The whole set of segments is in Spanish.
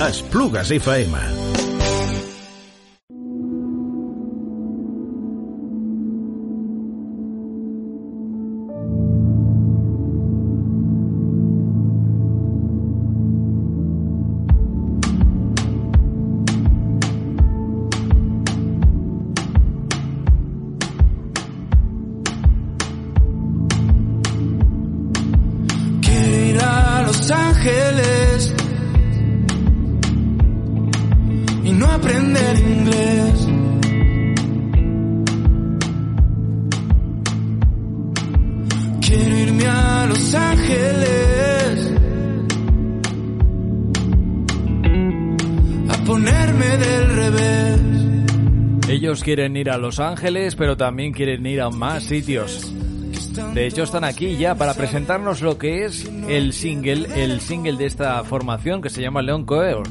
Esplugues FM. Aprender inglés. Quiero irme a Los Ángeles a ponerme del revés. Ellos quieren ir a Los Ángeles, pero también quieren ir a más sitios. De hecho, están aquí ya para presentarnos lo que es el single, el single de esta formación que se llama León Coeur.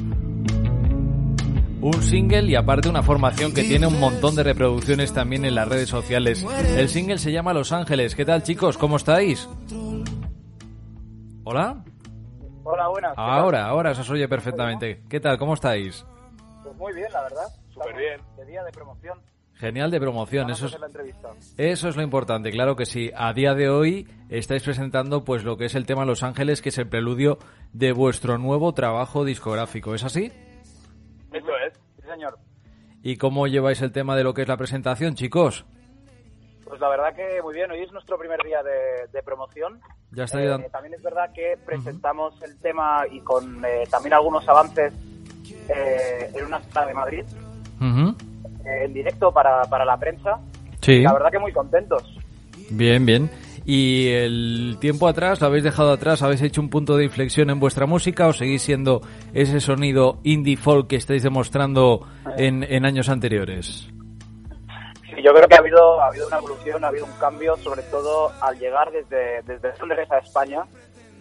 Un single y aparte una formación que tiene un montón de reproducciones también en las redes sociales. El single se llama Los Ángeles. ¿Qué tal chicos? ¿Cómo estáis? ¿Hola? Hola, buenas. Ahora, ahora se os oye perfectamente. ¿Qué tal? ¿Cómo estáis? Pues muy bien, la verdad. Súper bien. De día de promoción. Genial de promoción, eso es. Eso es lo importante, claro que sí. A día de hoy estáis presentando pues lo que es el tema Los Ángeles, que es el preludio de vuestro nuevo trabajo discográfico, ¿es así? Eso es. Sí, señor. ¿Y cómo lleváis el tema de lo que es la presentación, chicos? Pues la verdad que muy bien. Hoy es nuestro primer día de, de promoción. Ya estáis Eh, también es verdad que presentamos el tema y con eh, también algunos avances eh, en una sala de Madrid, eh, en directo para, para la prensa. Sí, La verdad que muy contentos. bien, bien. ¿Y el tiempo atrás, lo habéis dejado atrás? ¿Habéis hecho un punto de inflexión en vuestra música o seguís siendo ese sonido indie folk que estáis demostrando en, en años anteriores? Sí, yo creo que ha habido, ha habido una evolución, ha habido un cambio, sobre todo al llegar desde, desde Londres a España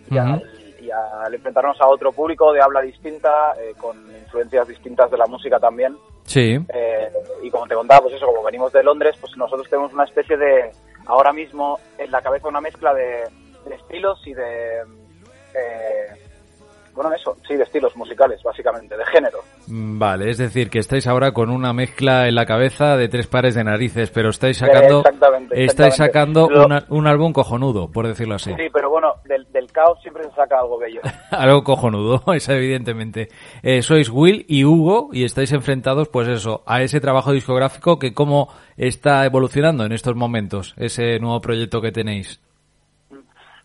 y, Ujú. al, y al enfrentarnos a otro público de habla distinta, eh, con influencias distintas de la música también. Sí. Eh, y como te contaba, pues eso, como venimos de Londres, pues nosotros tenemos una especie de, ahora mismo en la cabeza una mezcla de, estilos y de, eh, bueno, eso, sí, de estilos musicales, básicamente, de género. Mm, Vale, es decir, que estáis ahora con una mezcla en la cabeza de tres pares de narices, pero estáis sacando, Exactamente, estáis sacando Lo- una- un álbum cojonudo, por decirlo así. Sí, pero bueno, del, del caos siempre se saca algo bello. Algo cojonudo, es evidentemente. Eh, sois Will y Hugo y estáis enfrentados, pues eso, a ese trabajo discográfico que cómo está evolucionando en estos momentos, ese nuevo proyecto que tenéis.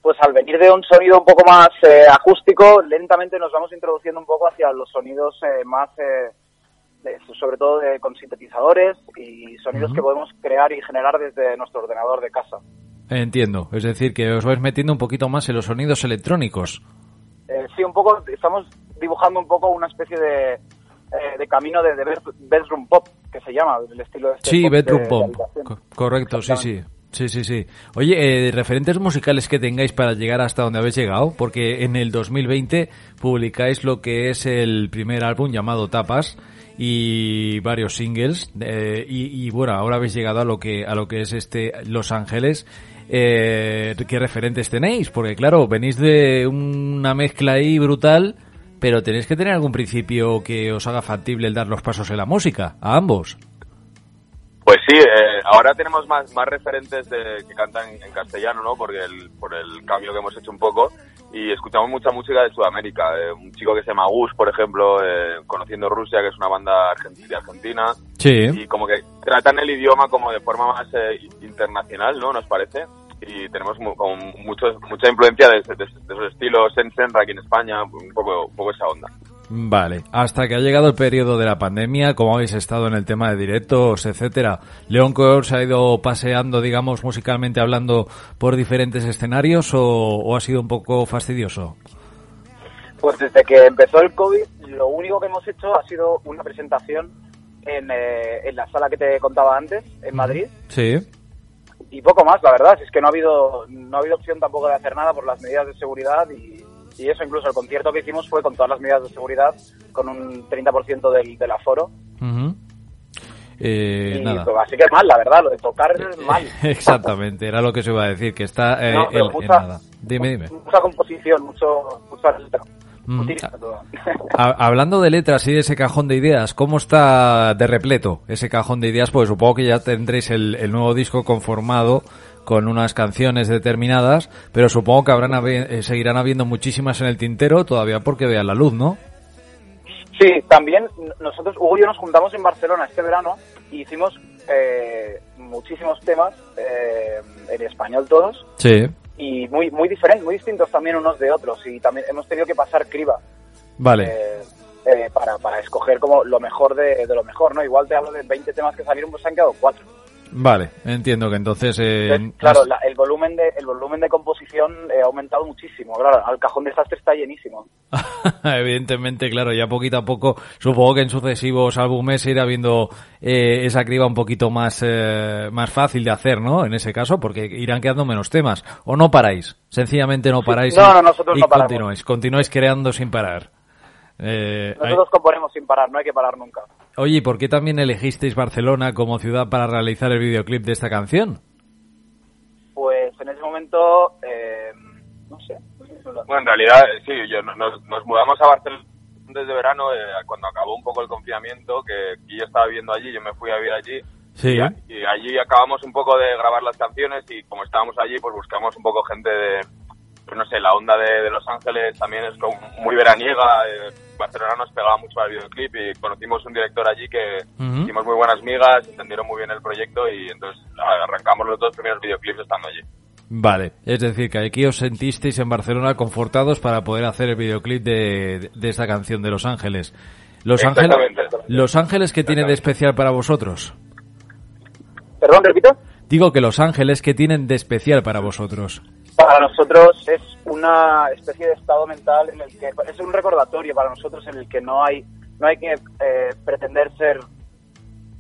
Pues al venir de un sonido un poco más eh, acústico, lentamente nos vamos introduciendo un poco hacia los sonidos eh, más, eh, de- sobre todo de, con sintetizadores y sonidos que podemos crear y generar desde nuestro ordenador de casa. Entiendo, es decir, que os vais metiendo un poquito más en los sonidos electrónicos. Eh, sí, un poco, estamos dibujando un poco una especie de, eh, de camino de, de bed- bedroom pop, que se llama, el estilo de este Sí, Bedroom Pop. correcto, sí, sí. Sí, sí, sí. Oye, eh, referentes musicales que tengáis para llegar hasta donde habéis llegado, porque en el 2020 publicáis lo que es el primer álbum llamado Tapas y varios singles eh, y, y, bueno, ahora habéis llegado a lo que a lo que es este Los Ángeles. Eh, ¿Qué referentes tenéis? Porque claro, venís de una mezcla ahí brutal, pero tenéis que tener algún principio que os haga factible el dar los pasos en la música, a ambos. Pues sí, eh, ahora tenemos más, más referentes de, que cantan en castellano, ¿no? Porque el, por el cambio que hemos hecho un poco. Y escuchamos mucha música de Sudamérica. eh, un chico que se llama Gus, por ejemplo, eh, Conociendo Rusia, que es una banda de Argentina. Sí. Y como que tratan el idioma como de forma más eh, internacional, ¿no? Nos parece. Y tenemos mu- como mucho, mucha influencia de, de- de esos estilos en Senra aquí en España, un poco, un poco esa onda. Vale, hasta que ha llegado el periodo de la pandemia, como habéis estado en el tema de directos, etcétera, León Coeur se ha ido paseando, digamos, musicalmente hablando por diferentes escenarios o, o ha sido un poco fastidioso. Pues desde que empezó el COVID, lo único que hemos hecho ha sido una presentación en, eh, en la sala que te contaba antes, en Madrid, Sí. y poco más, la verdad. Es que no ha habido no ha habido opción tampoco de hacer nada por las medidas de seguridad y, y eso, incluso el concierto que hicimos fue con todas las medidas de seguridad, con un 30% del, del aforo. Ujú. Eh, y, nada. pues, así que mal, la verdad, lo de tocar es mal. Exactamente, era lo que se iba a decir, que está eh, No, pero en- en mucha- nada. Dime, dime. Mucha composición, mucho, mucha letra. Mm. Ha- Hablando de letras y de ese cajón de ideas, ¿cómo está de repleto ese cajón de ideas? Pues supongo que ya tendréis el, el nuevo disco conformado con unas canciones determinadas, pero supongo que habrán eh, seguirán habiendo muchísimas en el tintero todavía porque vean la luz, ¿no? Sí, también nosotros, Hugo y yo nos juntamos en Barcelona este verano y hicimos eh, muchísimos temas eh, en español todos Sí. y muy muy diferentes, muy distintos también unos de otros y también hemos tenido que pasar criba Vale. eh, eh, para, para escoger como lo mejor de, de lo mejor, ¿no? Igual te hablo de 20 temas que salieron, pues se han quedado cuatro. Vale, entiendo que entonces... eh, Entonces, claro, la- el volumen de el volumen de composición eh, ha aumentado muchísimo. Claro, el cajón desastre está llenísimo. Evidentemente, claro, ya poquito a poco, supongo que en sucesivos álbumes irá viendo eh, esa criba un poquito más, eh, más fácil de hacer, ¿no? En ese caso, porque irán quedando menos temas. ¿O no paráis? Sencillamente no paráis No, y, no, nosotros y no paramos. continuáis, continuáis creando sin parar. Eh, Nosotros componemos sin parar, no hay que parar nunca. Oye, ¿y por qué también elegisteis Barcelona como ciudad para realizar el videoclip de esta canción? Pues en ese momento, eh, no sé. Bueno, en realidad, sí, yo, no- nos, nos mudamos a Barcelona desde verano, eh, cuando acabó un poco el confinamiento, que, que yo estaba viviendo allí, yo me fui a vivir allí. Sí. Y, y allí acabamos un poco de grabar las canciones y como estábamos allí, pues buscamos un poco gente de, pues no sé, la onda de, de Los Ángeles también es como muy veraniega. eh, Barcelona nos pegaba mucho al videoclip y conocimos un director allí que Ujú. hicimos muy buenas migas, entendieron muy bien el proyecto y entonces arrancamos los dos primeros videoclips estando allí. Vale, es decir, que aquí os sentisteis en Barcelona confortados para poder hacer el videoclip de, de esta canción de Los Ángeles. Los Ángeles. Los Ángeles que tiene de especial para vosotros. Perdón, repito. Digo que Los Ángeles que tienen de especial para vosotros. Para nosotros es una especie de estado mental en el que es un recordatorio para nosotros en el que no hay no hay que eh, pretender ser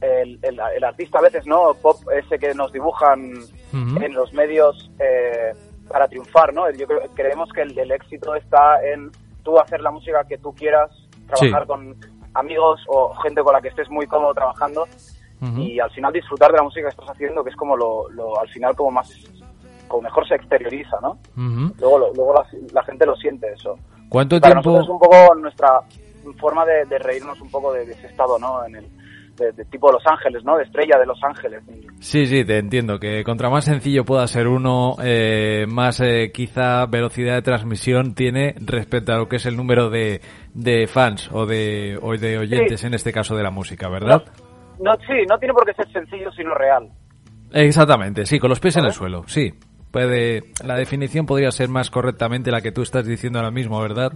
el, el- el artista a veces, ¿no? Pop ese que nos dibujan en los medios eh, para triunfar, ¿no? Yo creo, creemos que el, el éxito está en tú hacer la música que tú quieras, trabajar Sí. con amigos o gente con la que estés muy cómodo trabajando y al final disfrutar de la música que estás haciendo, que es como lo, lo- al final como más como mejor se exterioriza, ¿no? Luego, lo- luego la, la gente lo siente eso. ¿Cuánto Para tiempo? nosotros es un poco nuestra forma de, de reírnos un poco de, de ese estado, ¿no? En el de, de tipo Los Ángeles, ¿no? De estrella de Los Ángeles. Sí, sí, te entiendo. Que contra más sencillo pueda ser uno, eh, más eh, quizá velocidad de transmisión tiene respecto a lo que es el número de, de fans o de, o de oyentes, Sí. en este caso de la música, ¿verdad? No, sí, no tiene por qué ser sencillo, sino real. Exactamente, sí, con los pies en el suelo, sí. Puede, la definición podría ser más correctamente la que tú estás diciendo ahora mismo, ¿verdad?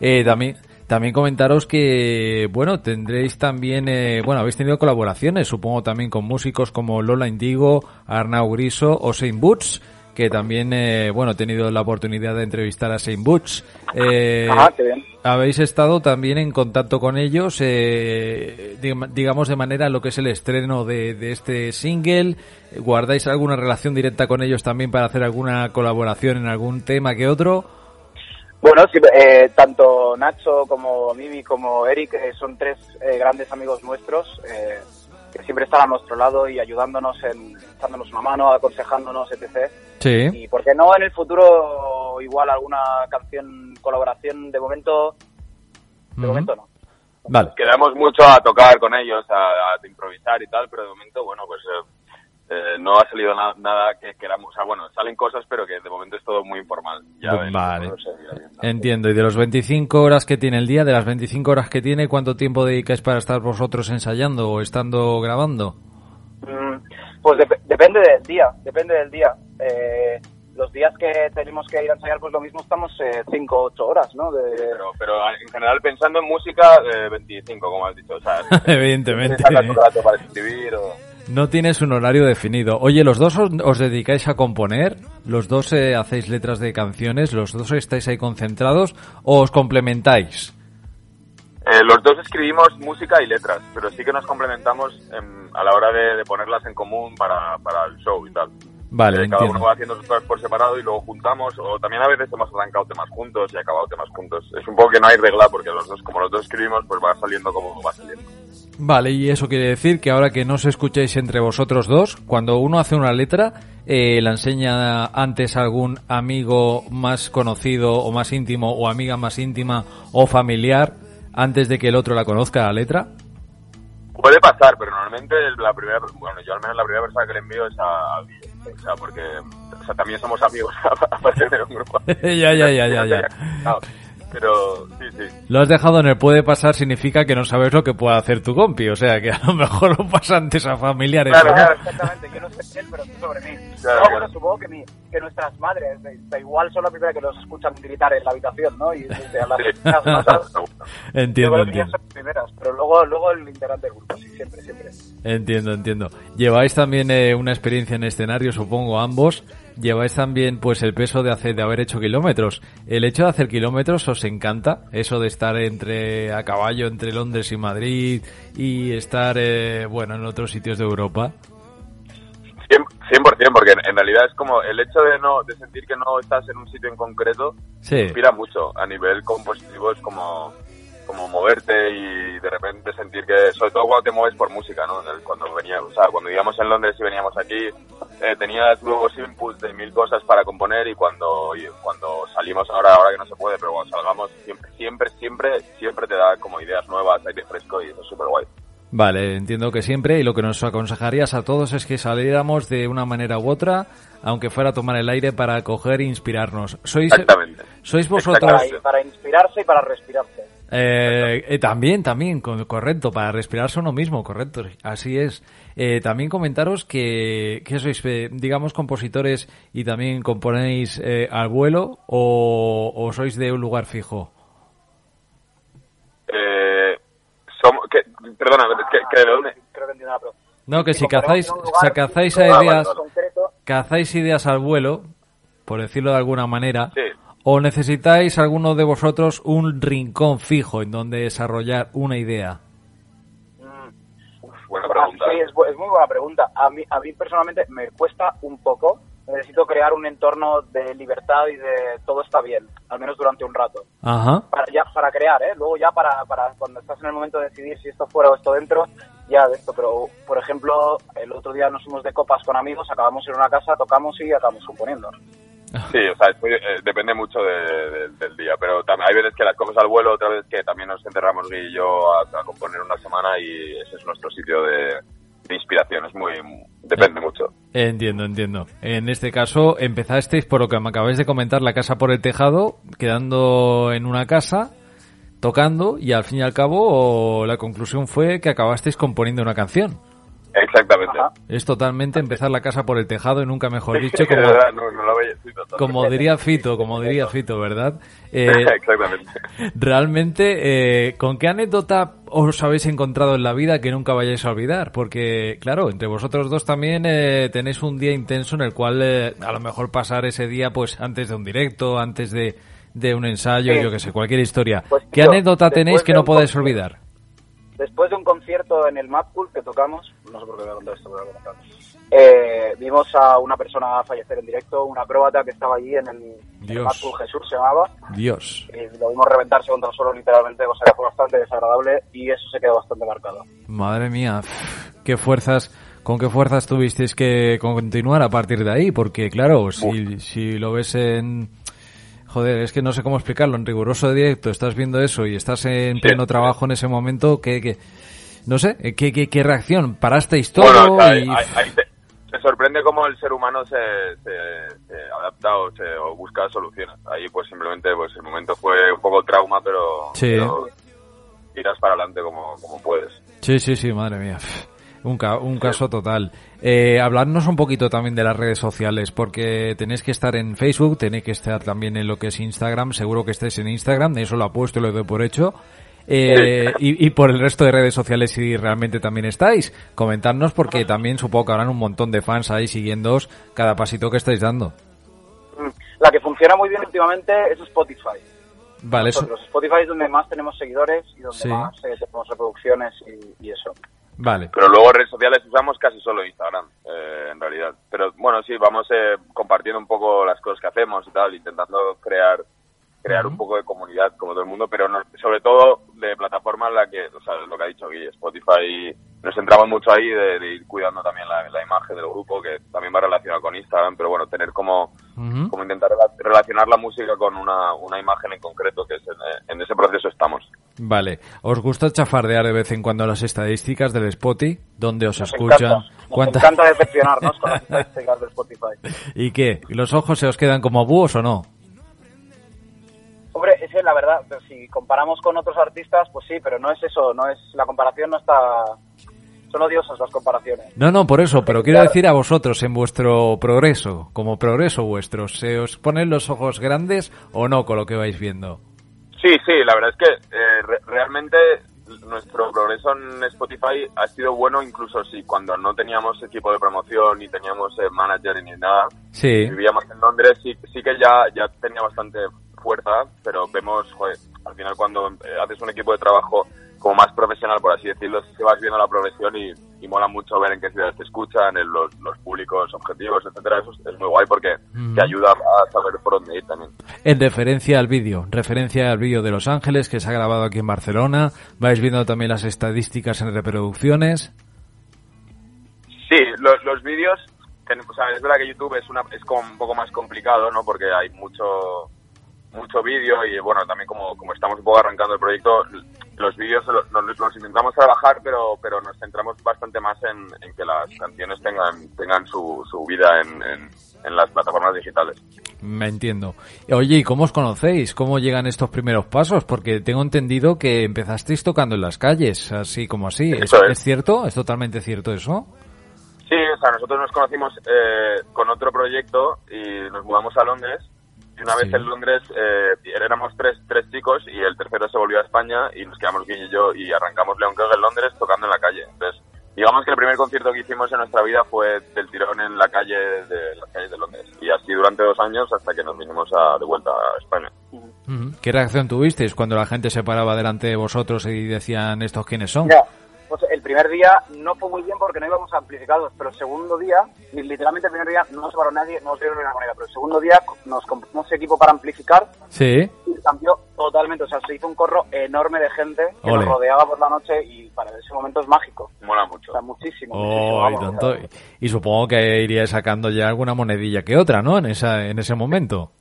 Eh, también, también comentaros que, bueno, tendréis también, eh, bueno, habéis tenido colaboraciones, supongo también con músicos como Lola Indigo, Arnau Griso o Saint Boots, que también, eh, bueno, he tenido la oportunidad de entrevistar a Saint Boots. Eh, Ajá, qué bien. habéis estado también en contacto con ellos, eh, dig- digamos de manera lo que es el estreno de, de este single. ¿Guardáis alguna relación directa con ellos también para hacer alguna colaboración en algún tema que otro? Bueno, sí, eh, tanto Nacho como Mimi como Eric eh, son tres eh, grandes amigos nuestros eh, que siempre están a nuestro lado y ayudándonos, en, echándonos una mano, aconsejándonos, etc. Sí. Y por qué no en el futuro igual alguna canción, colaboración, de momento, de momento no. Vale. Quedamos mucho a tocar con ellos, a, a improvisar y tal, pero de momento, bueno, pues eh, eh, no ha salido na- nada que queramos. O sea, bueno, salen cosas, pero que de momento es todo muy informal. Ya vale. Entiendo. Y de los 25 horas que tiene el día, de las 25 horas que tiene, ¿cuánto tiempo dedicáis para estar vosotros ensayando o estando grabando? Mm, Pues dep- depende del día, depende del día. Eh, los días que tenemos que ir a ensayar, pues lo mismo estamos 5 o 8 horas, ¿no? De, Pero, pero en general, pensando en música, eh, 25, como has dicho. O sea, Evidentemente. sacas un rato para escribir o... No tienes un horario definido. Oye, ¿los dos os, dedicáis a componer? ¿Los dos eh, hacéis letras de canciones? ¿Los dos estáis ahí concentrados? ¿O os complementáis? Eh, los dos escribimos música y letras, pero sí que nos complementamos em, a la hora de, de ponerlas en común para, para el show y tal. Vale, Eh, cada uno va haciendo sus cosas por separado y luego juntamos, o también a veces hemos arrancado temas juntos y acabado temas juntos. Es un poco que no hay regla porque los dos, como los dos escribimos, pues va saliendo como va saliendo. Vale, y eso quiere decir que ahora que no os escucháis entre vosotros dos, cuando uno hace una letra, eh, la enseña antes a algún amigo más conocido o más íntimo o amiga más íntima o familiar antes de que el otro la conozca la letra. Puede pasar, pero normalmente la primera, bueno, yo al menos la primera persona que le envío es a, a. O sea, porque o sea, también somos amigos aparte de un grupo. ya, ya, ya, ya, ya. Claro, Pero sí, sí. Lo has dejado en el puede pasar significa que no sabes lo que puede hacer tu compi, o sea que a lo mejor lo pasa antes a familiares. Claro, ¿no? claro. Exactamente, que no sé él, pero sí sobre mí. Claro, no, bueno, supongo que, mi, que nuestras madres, da- igual son las primeras que nos escuchan gritar en la habitación, ¿no? Y desde a las Sí. las yo Entiendo, entiendo. son las primeras, pero luego, luego el integrante del grupo, sí, siempre, siempre. Entiendo, entiendo. Lleváis también eh, una experiencia en escenario, supongo, ambos. Lleváis también pues el peso de hacer de haber hecho kilómetros. El hecho de hacer kilómetros os encanta, eso de estar entre a caballo entre Londres y Madrid y estar eh, bueno en otros sitios de Europa. 100%, porque en, realidad es como el hecho de no de sentir que no estás en un sitio en concreto Sí. inspira mucho a nivel compositivo es como como moverte y de repente sentir que sobre todo cuando te mueves por música no cuando veníamos o sea cuando vivíamos en Londres y veníamos aquí eh, tenías nuevos inputs de mil cosas para componer y cuando y cuando salimos ahora ahora que no se puede pero cuando salgamos siempre siempre siempre siempre te da como ideas nuevas aire fresco y eso es súper guay Vale, entiendo que siempre y lo que nos aconsejarías a todos es que saliéramos de una manera u otra, aunque fuera a tomar el aire para coger e inspirarnos. Sois exactamente sois vosotros para inspirarse y para respirarse. Eh, eh, también, también, co- correcto, para respirarse uno mismo, correcto, así es. Eh, también comentaros que, que sois, eh, digamos, compositores y también componéis eh, al vuelo o, o sois de un lugar fijo. eh, somos que, perdona que. No, que si cazáis, si cazáis Ah, ideas, concreto, cazáis ideas al vuelo, por decirlo de alguna manera, Sí. O necesitáis alguno de vosotros un rincón fijo en donde desarrollar una idea. buena Ah, pregunta sí, es, bu- es muy buena pregunta. A mí, a mí personalmente me cuesta un poco. Necesito crear un entorno de libertad y de todo está bien, al menos durante un rato. Ajá. Para, ya, para crear, ¿eh? Luego ya para, para cuando estás en el momento de decidir si esto fuera o esto dentro, ya de esto. Pero, por ejemplo, el otro día nos fuimos de copas con amigos, acabamos en una casa, tocamos y acabamos componiendo. Sí, o sea, es muy- eh, depende mucho de- de- del día, pero también hay veces que las coges al vuelo, otras veces que también nos enterramos Gui y yo a, a componer una semana y ese es nuestro sitio de, de inspiración, es muy, depende mucho. Entiendo, entiendo. En este caso, empezasteis por lo que me acabáis de comentar, la casa por el tejado, quedando en una casa, tocando, y al fin y al cabo, la conclusión fue que acabasteis componiendo una canción. Exactamente. Ajá. Es totalmente empezar la casa por el tejado y nunca mejor dicho, como, verdad, no, no lo como diría Fito, como diría Fito, ¿verdad? Eh, Exactamente. realmente, eh, ¿con qué anécdota os habéis encontrado en la vida que nunca vayáis a olvidar? Porque, claro, entre vosotros dos también eh, tenéis un día intenso en el cual eh, a lo mejor pasar ese día pues antes de un directo, antes de, de un ensayo, Sí. yo que sé, cualquier historia. Pues, ¿Qué anécdota tenéis que no podáis olvidar? Después de un concierto en el Mad Cool que tocamos, no sé por qué voy a contar esto, pero voy a contar. Eh, vimos a una persona fallecer en directo, un acróbata que estaba allí en el, Dios. Jesús se llamaba, Dios. y lo vimos reventarse contra el suelo literalmente, cosa que fue bastante desagradable y eso se quedó bastante marcado. Madre mía, qué fuerzas, con qué fuerzas tuvisteis que continuar a partir de ahí, porque claro, si, si lo ves en... Joder, es que no sé cómo explicarlo, en riguroso directo estás viendo eso y estás en pleno trabajo en ese momento, que, que no sé, ¿qué, qué, qué reacción? ¿Parasteis todo? Bueno, ahí, y- ahí- ahí te, te sorprende cómo el ser humano se, se- se adapta o, se, o busca soluciones. Ahí pues simplemente pues el momento fue un poco trauma, pero, Sí. pero tiras para adelante como, como puedes. Sí, sí, sí, madre mía. Un, ca- un caso total. Eh, hablarnos un poquito también de las redes sociales, porque tenéis que estar en Facebook, tenéis que estar también en lo que es Instagram, seguro que estáis en Instagram, eso lo apuesto y lo doy por hecho. Eh, y, y por el resto de redes sociales si realmente también estáis. Comentadnos porque también supongo que habrán un montón de fans ahí siguiéndoos cada pasito que estáis dando. Mm, La que funciona muy bien últimamente es Spotify. Vale, eso, Spotify es donde más tenemos seguidores y donde Sí. más eh, tenemos reproducciones y, y eso. vale. Pero luego redes sociales usamos casi solo Instagram, eh, en realidad. Pero bueno, sí, vamos eh, compartiendo un poco las cosas que hacemos y tal, intentando crear crear un poco de comunidad como todo el mundo, pero no- sobre todo de plataformas en la que, o sea, lo que ha dicho Guille, Spotify, nos centramos mucho ahí de, de ir cuidando también la, la imagen del grupo, que también va relacionado con Instagram, pero bueno, tener como, como intentar rela- relacionar la música con una, una imagen en concreto, que es en, en ese proceso estamos. Vale. ¿Os gusta chafardear de vez en cuando las estadísticas del Spotify? ¿Dónde os Nos escuchan? encanta, nos ¿Cuánta- encanta decepcionarnos con las estadísticas de Spotify. ¿Y qué? ¿Los ojos se os quedan como búhos o no? Hombre, es que la verdad, si comparamos con otros artistas, pues sí, pero no es eso, no es la comparación no está son odiosas las comparaciones. No, no, por eso, pero quiero Claro. decir a vosotros en vuestro progreso, como progreso vuestro, ¿se os ponen los ojos grandes o no con lo que vais viendo? Sí, sí, la verdad es que eh, re- realmente nuestro progreso en Spotify ha sido bueno incluso si cuando no teníamos equipo de promoción ni teníamos eh, manager ni nada, Sí. vivíamos en Londres, sí, sí que ya, ya tenía bastante fuerza, pero vemos, joder, al final cuando eh, haces un equipo de trabajo como más profesional, por así decirlo, que vas viendo la progresión y, y mola mucho ver en qué ciudades te escuchan, en los, los públicos objetivos, etcétera. Eso es, es muy guay porque te ayuda a saber por dónde ir también. En referencia al vídeo, referencia al vídeo de Los Ángeles que se ha grabado aquí en Barcelona, vais viendo también las estadísticas en reproducciones. Sí, los, los vídeos, ten- o sea, es verdad que YouTube es, una, es como un poco más complicado, ¿no? Porque hay mucho mucho vídeo y bueno, también como, como estamos un poco arrancando el proyecto, los vídeos los, los- los intentamos trabajar, pero pero nos centramos bastante más en, en que las canciones tengan tengan su, su vida en, en, en las plataformas digitales. Me entiendo. Oye, ¿y cómo os conocéis? ¿Cómo llegan estos primeros pasos? Porque tengo entendido que empezasteis tocando en las calles, así como así. ¿Es, Eso es. es cierto? ¿Es totalmente cierto eso? Sí, o sea, nosotros nos conocimos eh, con otro proyecto y nos mudamos a Londres. Y una Sí. vez en Londres eh, éramos tres, tres chicos y el tercero se volvió a España y nos quedamos Guille y yo y arrancamos Leon Keg en Londres tocando en la calle. Entonces, digamos que el primer concierto que hicimos en nuestra vida fue del tirón en la calle de las calles de Londres. Y así durante dos años hasta que nos vinimos a- de vuelta a España. ¿Qué reacción tuvisteis cuando la gente se paraba delante de vosotros y decían estos quiénes son? Pues el primer día no fue muy bien porque no íbamos amplificados, pero el segundo día, li- literalmente el primer día no se paró nadie, no se dieron una moneda, pero el segundo día nos compramos equipo para amplificar Sí. y cambió totalmente, o sea, se hizo un corro enorme de gente que Ole. nos rodeaba por la noche y para ese momento es mágico, Mola mucho. o sea, muchísimo. Oh, y, vamos, tanto. o sea, y supongo que iríais sacando ya alguna monedilla que otra, ¿no? En esa en ese momento.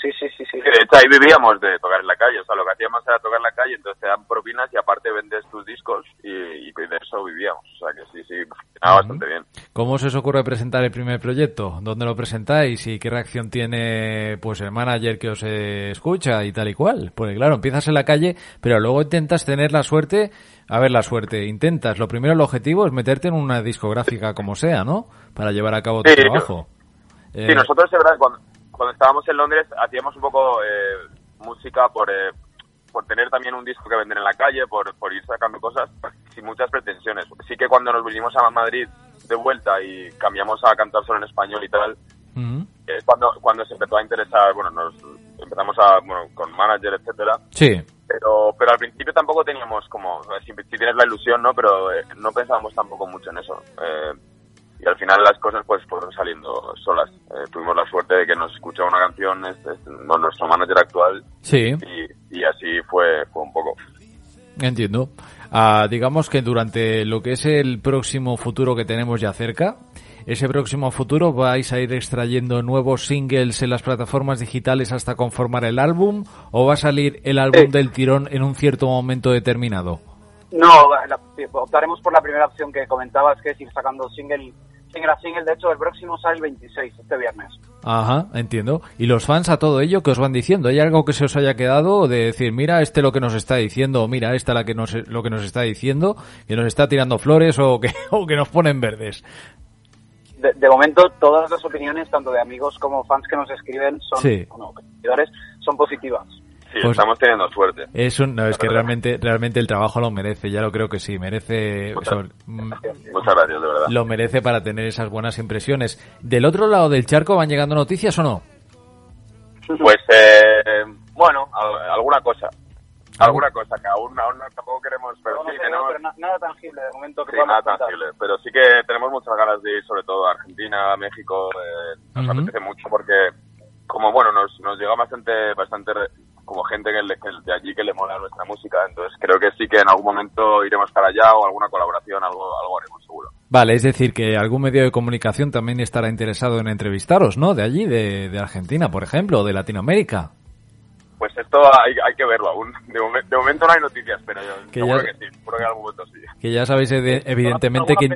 Sí, sí, sí, sí. De hecho ahí vivíamos de tocar en la calle, o sea, lo que hacíamos era tocar en la calle, entonces te dan propinas y aparte vendes tus discos y, y de eso vivíamos, o sea que sí, sí, funcionaba bastante bien. ¿Cómo se os ocurre presentar el primer proyecto? ¿Dónde lo presentáis y qué reacción tiene pues el manager que os eh, escucha y tal y cual? Pues claro, empiezas en la calle, pero luego intentas tener la suerte, a ver la suerte, intentas, lo primero el objetivo es meterte en una discográfica como sea, ¿no? Para llevar a cabo tu Sí, trabajo. Sí, Eh, nosotros, de verdad, cuando, cuando estábamos en Londres, hacíamos un poco eh, música por, eh, por tener también un disco que vender en la calle, por, por ir sacando cosas, sin muchas pretensiones. Sí que cuando nos vinimos a Madrid de vuelta y cambiamos a cantar solo en español y tal, ujú. es cuando, cuando se empezó a interesar, bueno, nos empezamos a, bueno, con manager, etcétera, Sí. pero, pero al principio tampoco teníamos como, si, si tienes la ilusión, ¿no? Pero eh, no pensábamos tampoco mucho en eso. Eh, y al final las cosas pues fueron saliendo solas. Eh, tuvimos la suerte de que nos escuchó una canción este, este, no, nuestro manager actual Sí. y, y así fue, fue un poco. Entiendo. Ah, digamos que durante lo que es el próximo futuro que tenemos ya cerca, ese próximo futuro vais a ir extrayendo nuevos singles en las plataformas digitales hasta conformar el álbum o va a salir el álbum Sí. del tirón en un cierto momento determinado. No, la- optaremos por la primera opción que comentabas, que es ir sacando single, a single. De hecho, el próximo sale el 26, este viernes. Ajá, entiendo. Y los fans a todo ello, ¿qué os van diciendo? ¿Hay algo que se os haya quedado de decir, mira, este lo que nos está diciendo, o mira, esta la que nos, lo que nos está diciendo, que nos está tirando flores o que, o que nos ponen verdes? De, de momento, todas las opiniones, tanto de amigos como fans que nos escriben, son, Sí. bueno, son positivas. Sí, Pues- estamos teniendo suerte. Es un, no, es que realmente, realmente el trabajo lo merece, ya lo creo que sí, merece, Muchas- sobre- Muchas gracias, de verdad. lo merece para tener esas buenas impresiones. ¿Del otro lado del charco van llegando noticias o no? Pues, eh, bueno, al- alguna cosa. Alguna cosa que aún, aún no- tampoco queremos, pero No, no sí sé, tenemos... pero na- nada tangible de momento que Sí, nada contar. tangible, pero sí que tenemos muchas ganas de ir sobre todo a Argentina, a México, eh, nos Ujú. apetece mucho porque como bueno, nos, nos llega bastante, bastante como gente que le- que de allí que le mola nuestra música, entonces creo que sí que en algún momento iremos para allá o alguna colaboración, algo, algo haremos seguro. Vale, es decir, que algún medio de comunicación también estará interesado en entrevistaros, ¿no? De allí, de, de Argentina, por ejemplo, o de Latinoamérica. Pues esto hay, hay que verlo aún. De, momen- de momento no hay noticias, pero yo Que seguro ya- que sí, seguro que en algún momento sí. Que ya sabéis ede- evidentemente que...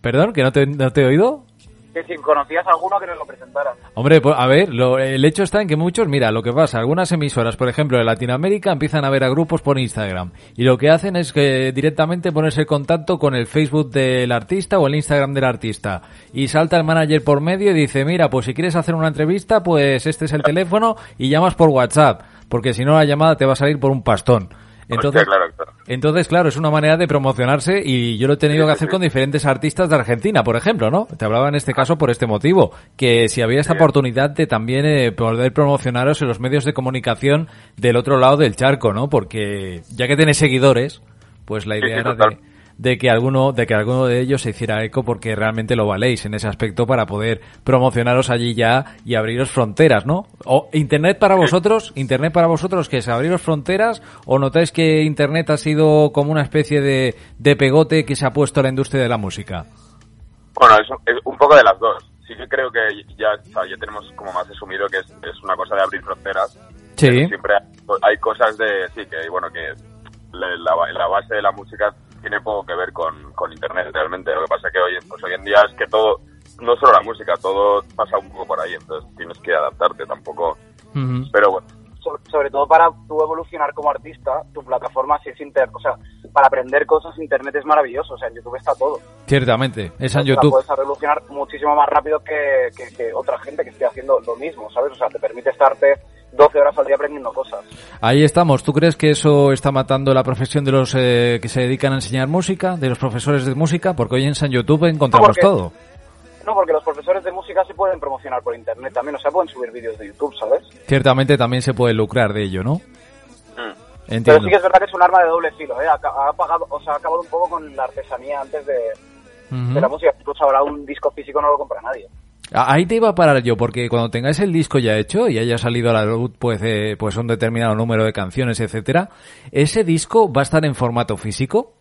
Perdón, que no te, no te he oído. Que si conocías alguno que nos lo presentara. Hombre, pues, a ver, lo- el hecho está en que muchos, mira, lo que pasa, algunas emisoras, por ejemplo, de Latinoamérica, empiezan a ver a grupos por Instagram. Y lo que hacen es que directamente ponerse en contacto con el Facebook del artista o el Instagram del artista. Y salta el manager por medio y dice, mira, pues si quieres hacer una entrevista, pues este es el teléfono y llamas por WhatsApp. Porque si no, la llamada te va a salir por un pastón. Entonces, Hostia, claro, claro. entonces, claro, es una manera de promocionarse y yo lo he tenido Sí, que hacer sí. con diferentes artistas de Argentina, por ejemplo, ¿no? Te hablaba en este caso por este motivo, que si había esta Sí. oportunidad de también eh, poder promocionaros en los medios de comunicación del otro lado del charco, ¿no? Porque ya que tenéis seguidores, pues la idea era de, de que alguno de que alguno de ellos se hiciera eco porque realmente lo valéis en ese aspecto para poder promocionaros allí ya y abriros fronteras, ¿no? O internet para vosotros, internet para vosotros que es abriros fronteras o notáis que internet ha sido como una especie de, de pegote que se ha puesto a la industria de la música. Bueno, es, un- es un poco de las dos. Sí que creo que ya, o sea, ya tenemos como más asumido que es, es una cosa de abrir fronteras. Sí. Siempre hay, hay cosas de, sí, que bueno, que la, la- la base de la música tiene poco que ver con, con internet realmente. Lo que pasa que hoy, pues hoy en día es que todo, no solo la música, todo pasa un poco por ahí, entonces tienes que adaptarte tampoco. Pero bueno, sobre, sobre todo para tú evolucionar como artista, tu plataforma si es inter, o sea, para aprender cosas internet es maravilloso, o sea, en YouTube está todo. Ciertamente, es en O sea, YouTube. puedes evolucionar muchísimo más rápido que, que- que otra gente que esté haciendo lo mismo, ¿sabes? O sea, te permite estarte 12 horas al día aprendiendo cosas. Ahí estamos. ¿Tú crees que eso está matando la profesión de los eh, que se dedican a enseñar música, de los profesores de música? Porque hoy en San YouTube encontramos todo. No, porque los profesores de música se pueden promocionar por internet también, o sea, pueden subir vídeos de YouTube, ¿sabes? Ciertamente también se puede lucrar de ello, ¿no? mm, Pero Entiendo. sí que es verdad que es un arma de doble filo, ¿eh? Ha, ha apagado, o sea, ha acabado un poco con la artesanía antes de la música. Incluso ahora un disco físico no lo compra nadie. Ah, Ahí te iba a parar yo, porque cuando tengáis el disco ya hecho y haya salido a la luz pues, eh, pues un determinado número de canciones, etcétera, ¿ese disco va a estar en formato físico?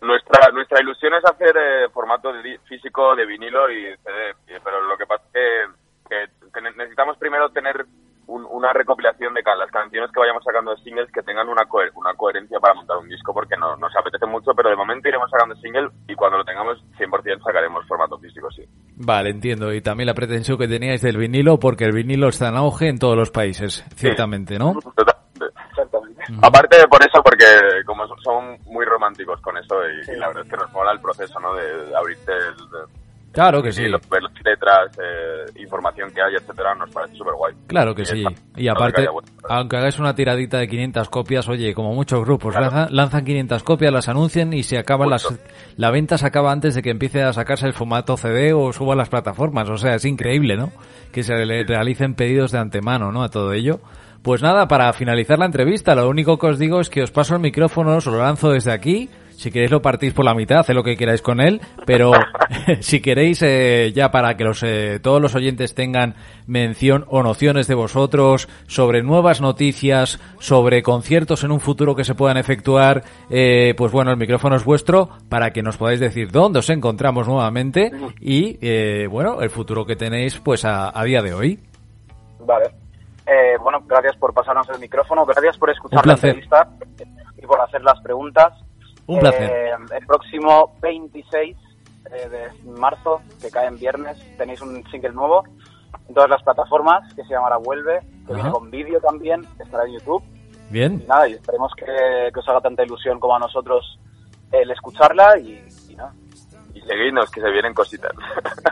nuestra nuestra ilusión es hacer eh, formato de físico de vinilo y CD, pero lo que pasa es que, que- que ne- necesitamos primero tener un- una recopilación de las canciones que vayamos sacando de singles que tengan una, coher- una coherencia para montar un disco porque no, nos apetece mucho, pero de momento iremos sacando single y cuando lo tengamos 100% sacaremos formato físico, sí. Vale, entiendo. Y también la pretensión que teníais del vinilo, porque el vinilo está en auge en todos los países, ciertamente, ¿no? Totalmente. Exactamente. Aparte por eso, porque como so- son muy románticos con eso y, y la verdad es que nos mola el proceso, ¿no? De, de abrirte el, de- Claro que sí. y lo- ver las letras, eh, información que hay, etcétera, nos parece súper guay. Claro que sí. Y aparte, aunque hagáis una tiradita de 500 copias, oye, como muchos grupos, Claro. lanzan, lanzan 500 copias, las anuncian y se acaban las, la venta se acaba antes de que empiece a sacarse el formato CD o suba a las plataformas. O sea, es increíble, ¿no? Que se le realicen pedidos de antemano, ¿no? A todo ello. Pues nada, para finalizar la entrevista, lo único que os digo es que os paso el micrófono, os lo lanzo desde aquí. Si queréis lo partís por la mitad, haced lo que queráis con él, pero si queréis eh, ya para que los, eh, todos los oyentes tengan mención o nociones de vosotros sobre nuevas noticias, sobre conciertos en un futuro que se puedan efectuar, eh, pues bueno, el micrófono es vuestro para que nos podáis decir dónde os encontramos nuevamente y eh, bueno, el futuro que tenéis pues a, a día de hoy. Vale. Eh, bueno, gracias por pasarnos el micrófono, gracias por escuchar la entrevista y por hacer las preguntas. Un placer. Eh, el próximo 26 eh, de marzo, que cae en viernes, tenéis un single nuevo en todas las plataformas que se llamará Vuelve, que Ajá. viene con vídeo también, que estará en YouTube. Bien. Y nada, y esperemos que, que os haga tanta ilusión como a nosotros el escucharla y, y nada. Y seguidnos, que se vienen cositas.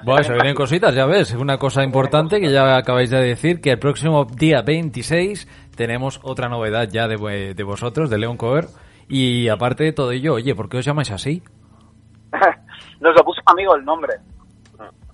Bueno, se vienen cositas, ya ves. Una cosa importante que ya acabáis de decir, que el próximo día 26 tenemos otra novedad ya de, de vosotros, de León Cover. Y aparte de todo ello, oye, ¿por qué os llamáis así? Nos lo puso un amigo el nombre.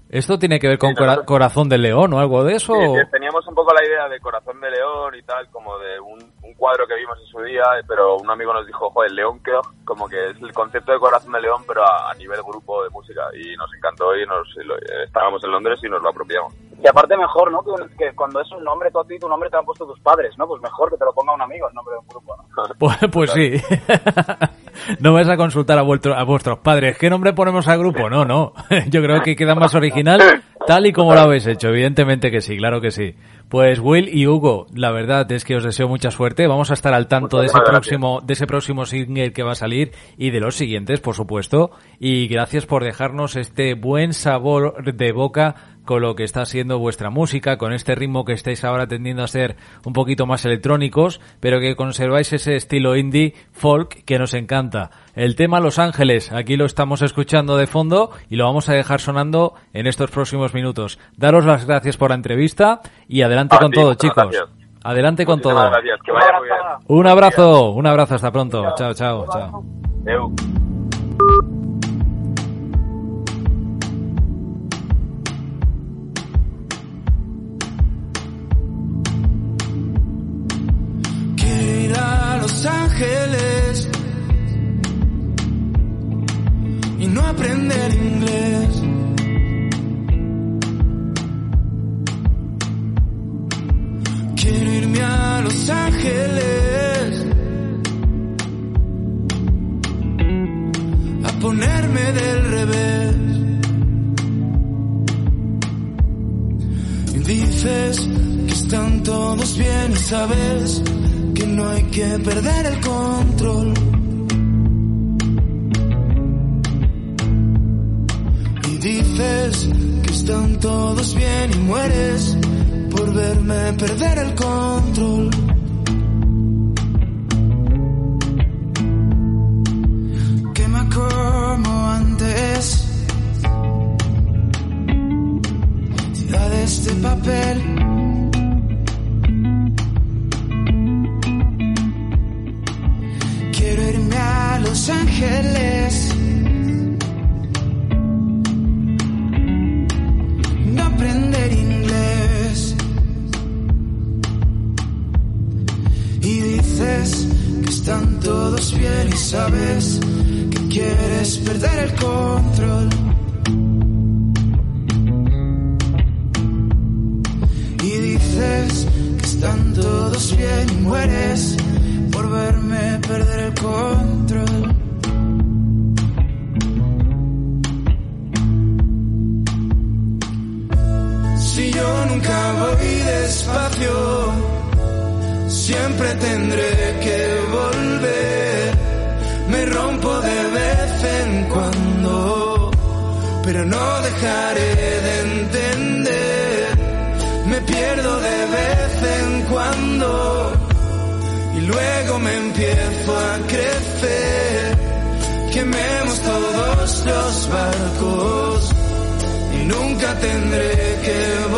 ¿Esto tiene que ver con cora- Corazón de León o algo de eso? Sí, o- que teníamos un poco la idea de Corazón de León y tal, como de un, un cuadro que vimos en su día, pero un amigo nos dijo, joder, León creo como que es el concepto de Corazón de León, pero a, a nivel grupo de música. Y nos encantó y nos y lo- estábamos en Londres y nos lo apropiamos. Y aparte mejor, ¿no? Que, un- que cuando es un nombre, tú a ti tu nombre te lo han puesto tus padres, ¿no? Pues mejor que te lo ponga un amigo el nombre de un grupo, ¿no? Pues, pues sí. no vais a consultar a, vuestro- a vuestros padres. ¿Qué nombre ponemos al grupo? No, no. Yo creo que queda más original tal y como lo habéis hecho. Evidentemente que sí, claro que sí. Pues Will y Hugo, la verdad es que os deseo mucha suerte. Vamos a estar al tanto de ese gracias. próximo, de ese próximo single que va a salir y de los siguientes, por supuesto. Y gracias por dejarnos este buen sabor de boca con lo que está siendo vuestra música, con este ritmo que estáis ahora tendiendo a ser un poquito más electrónicos, pero que conserváis ese estilo indie folk que nos encanta. El tema Los Ángeles, aquí lo estamos escuchando de fondo y lo vamos a dejar sonando en estos próximos minutos. Daros las gracias por la entrevista y adelante con ti, todo, chicos. gracias. Adelante con Muchísimas todo. gracias, que vaya muy bien. Un abrazo, un abrazo, hasta pronto. Chao, chao, chao. Eu. Aprender inglés. Quiero irme a Los Ángeles a ponerme del revés. Y dices que están todos bien y sabes que no hay que perder el control. Que están todos bien y mueres por verme perder el control. Todos bien y mueres por verme perder el control. Si yo nunca voy despacio, siempre tendré que volver. Me rompo de vez en cuando, pero no dejaré de entender. Me pierdo de vez en cuando y luego me empiezo a crecer. Quememos todos los barcos y nunca tendré que